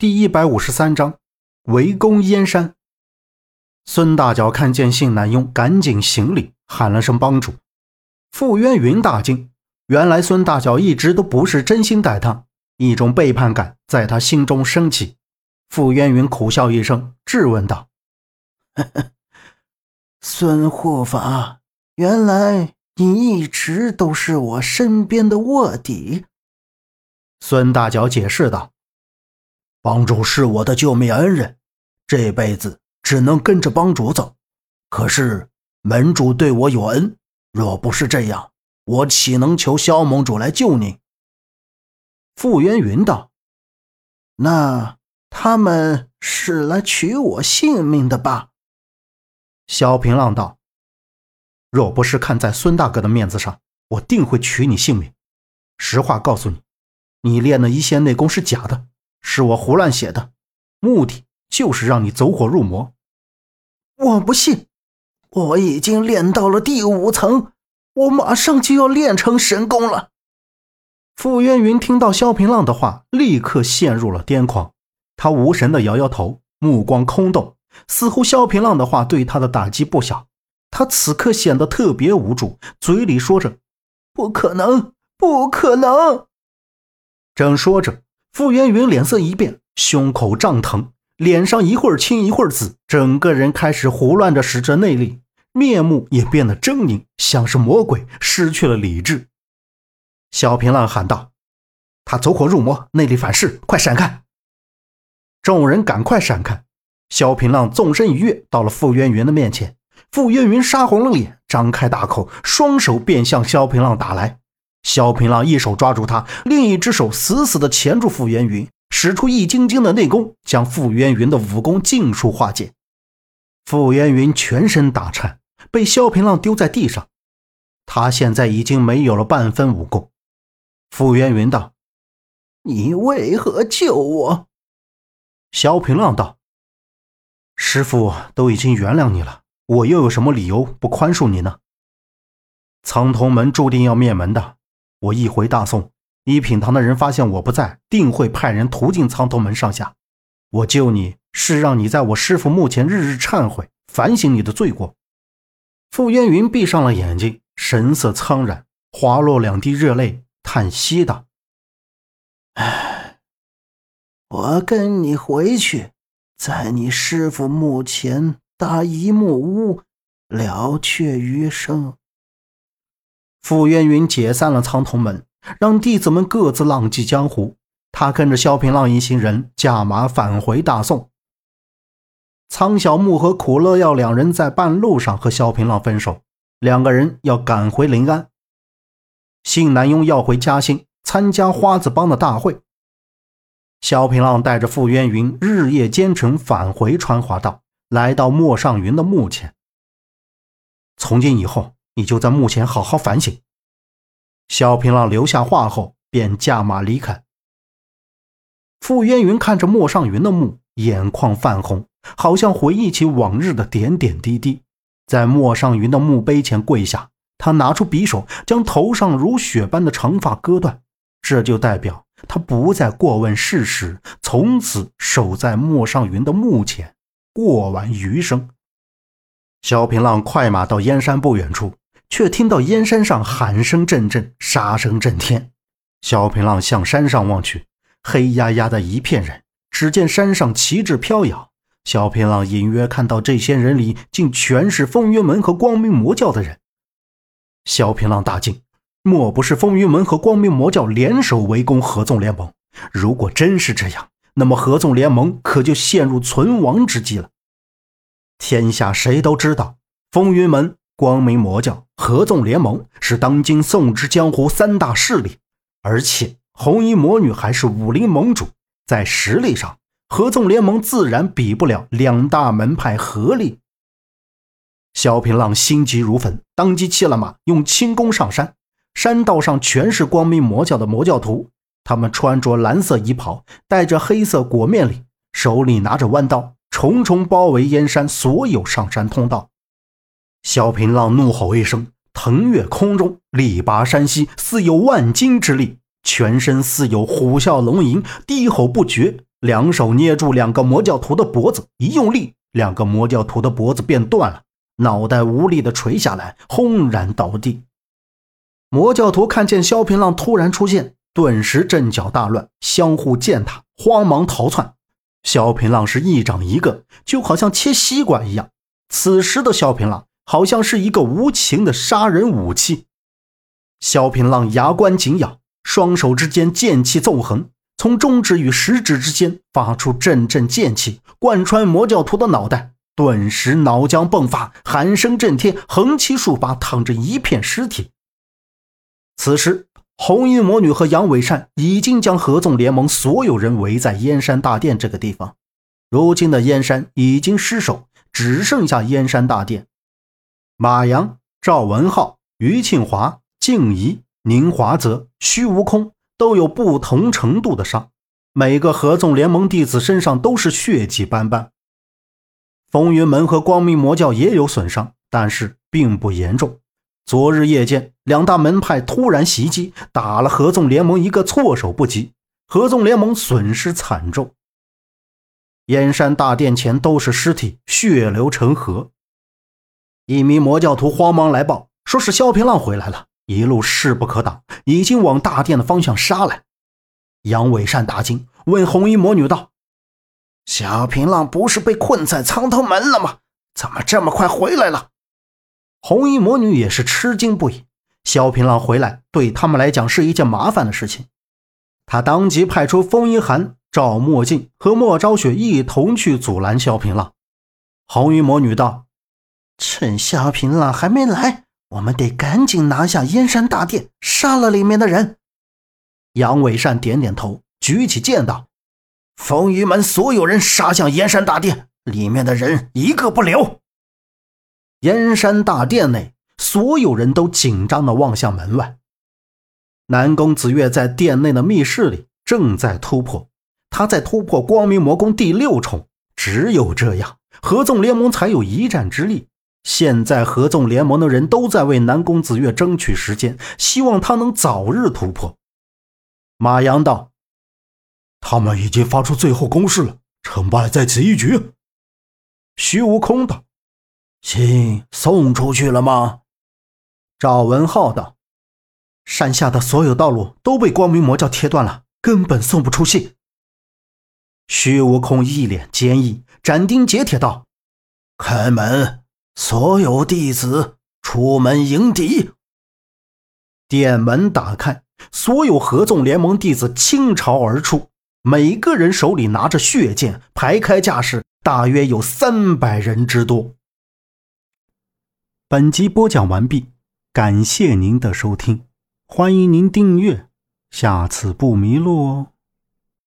第一百五十三章围攻燕山。孙大脚看见信南庸，赶紧行礼，喊了声帮主。傅渊云大惊，原来孙大脚一直都不是真心待他，一种背叛感在他心中升起。傅渊云苦笑一声，质问道：“ 孙护法，原来你一直都是我身边的卧底。”孙大脚解释道：“帮主是我的救命恩人，这辈子只能跟着帮主走。可是门主对我有恩，若不是这样，我岂能求萧盟主来救您？”傅渊云道：“那他们是来取我性命的吧？”萧平浪道：“若不是看在孙大哥的面子上，我定会取你性命。实话告诉你。”你练的一线内功是假的，是我胡乱写的，目的就是让你走火入魔。我不信，我已经练到了第五层，我马上就要练成神功了。傅渊云听到萧平浪的话，立刻陷入了癫狂。他无神的摇摇头，目光空洞，似乎萧平浪的话对他的打击不小。他此刻显得特别无助，嘴里说着：“不可能，不可能。”正说着，傅渊云脸色一变，胸口胀疼，脸上一会儿青一会儿紫，整个人开始胡乱着使着内力，面目也变得狰狞，像是魔鬼，失去了理智。萧平浪喊道：“他走火入魔，内力反噬，快闪开！”众人赶快闪开。萧平浪纵身一跃，到了傅渊云的面前。傅渊云杀红了脸，张开大口，双手便向萧平浪打来。萧平浪一手抓住他，另一只手死死地钳住傅渊云，使出易筋经的内功，将傅渊云的武功尽数化解。傅渊云全身打颤，被萧平浪丢在地上。他现在已经没有了半分武功。傅渊云道：“你为何救我？”萧平浪道：“师傅都已经原谅你了，我又有什么理由不宽恕你呢？苍铜门注定要灭门的。”我一回大宋，一品堂的人发现我不在，定会派人屠尽苍头门上下。我救你是让你在我师父墓前日日忏悔，反省你的罪过。傅渊云闭上了眼睛，神色苍然，滑落两滴热泪，叹息道：“唉，我跟你回去，在你师父墓前搭一木屋，了却余生。”傅渊云解散了苍铜门，让弟子们各自浪迹江湖。他跟着萧平浪一行人驾马返回大宋。苍小木和苦乐药两人在半路上和萧平浪分手，两个人要赶回临安。信南庸要回嘉兴参加花子帮的大会。萧平浪带着傅渊云日夜兼程返回川华道，来到莫尚云的墓前。从今以后。你就在墓前好好反省。萧平浪留下话后，便驾马离开。傅渊云看着莫尚云的墓，眼眶泛红，好像回忆起往日的点点滴滴，在莫尚云的墓碑前跪下。他拿出匕首，将头上如雪般的长发割断，这就代表他不再过问世事，从此守在莫尚云的墓前，过完余生。萧平浪快马到燕山不远处。却听到燕山上喊声阵阵，杀声震天。萧平浪向山上望去，黑压压的一片人。只见山上旗帜飘扬，萧平浪隐约看到这些人里竟全是风云门和光明魔教的人。萧平浪大惊，莫不是风云门和光明魔教联手围攻合纵联盟？如果真是这样，那么合纵联盟可就陷入存亡之际了。天下谁都知道，风云门。光明魔教、合纵联盟是当今宋之江湖三大势力，而且红衣魔女还是武林盟主，在实力上，合纵联盟自然比不了两大门派合力。萧平浪心急如焚，当即弃了马，用轻功上山。山道上全是光明魔教的魔教徒，他们穿着蓝色衣袍，戴着黑色裹面礼，手里拿着弯刀，重重包围燕山所有上山通道。萧平浪怒吼一声，腾跃空中，力拔山兮，似有万斤之力，全身似有虎啸龙吟，低吼不绝，两手捏住两个魔教徒的脖子，一用力，两个魔教徒的脖子便断了，脑袋无力的垂下来，轰然倒地。魔教徒看见萧平浪突然出现，顿时阵脚大乱，相互践踏，慌忙逃窜。萧平浪是一掌一个，就好像切西瓜一样。此时的萧平浪好像是一个无情的杀人武器。萧平浪牙关紧咬，双手之间剑气纵横，从中指与食指之间发出阵阵剑气，贯穿魔教徒的脑袋，顿时脑浆迸发，喊声震天，横七竖八躺着一片尸体。此时，红衣魔女和杨伟善已经将合纵联盟所有人围在燕山大殿这个地方。如今的燕山已经失守，只剩下燕山大殿。马阳、赵文浩、于庆华。静怡、宁华泽、虚无空都有不同程度的伤，每个合纵联盟弟子身上都是血迹斑斑。风云门和光明魔教也有损伤，但是并不严重。昨日夜间，两大门派突然袭击，打了合纵联盟一个措手不及，合纵联盟损失惨重。燕山大殿前都是尸体，血流成河。一名魔教徒慌忙来报，说是萧平浪回来了。一路势不可挡，已经往大殿的方向杀来。杨伟善大惊，问红衣魔女道：“萧平浪不是被困在苍头门了吗？怎么这么快回来了？”红衣魔女也是吃惊不已。萧平浪回来对他们来讲是一件麻烦的事情，他当即派出风一寒、赵墨镜和莫昭雪一同去阻拦萧平浪。红衣魔女道：“趁萧平浪还没来。”我们得赶紧拿下燕山大殿，杀了里面的人。杨伟善点点头，举起剑道：“风雨门所有人杀向燕山大殿，里面的人一个不留。”燕山大殿内，所有人都紧张地望向门外。南宫子月在殿内的密室里正在突破，他在突破光明魔宫第六重。只有这样，合纵联盟才有一战之力。现在合纵联盟的人都在为南宫子月争取时间，希望他能早日突破。马阳道：“他们已经发出最后攻势了，成败在此一举。”徐无空道：“信送出去了吗？”赵文浩道：“山下的所有道路都被光明魔教切断了，根本送不出信。”徐无空一脸坚毅，斩钉截铁道：“开门！”所有弟子出门迎敌。殿门打开，所有合纵联盟弟子倾巢而出，每个人手里拿着血剑，排开架势，大约有三百人之多。本集播讲完毕，感谢您的收听，欢迎您订阅，下次不迷路哦。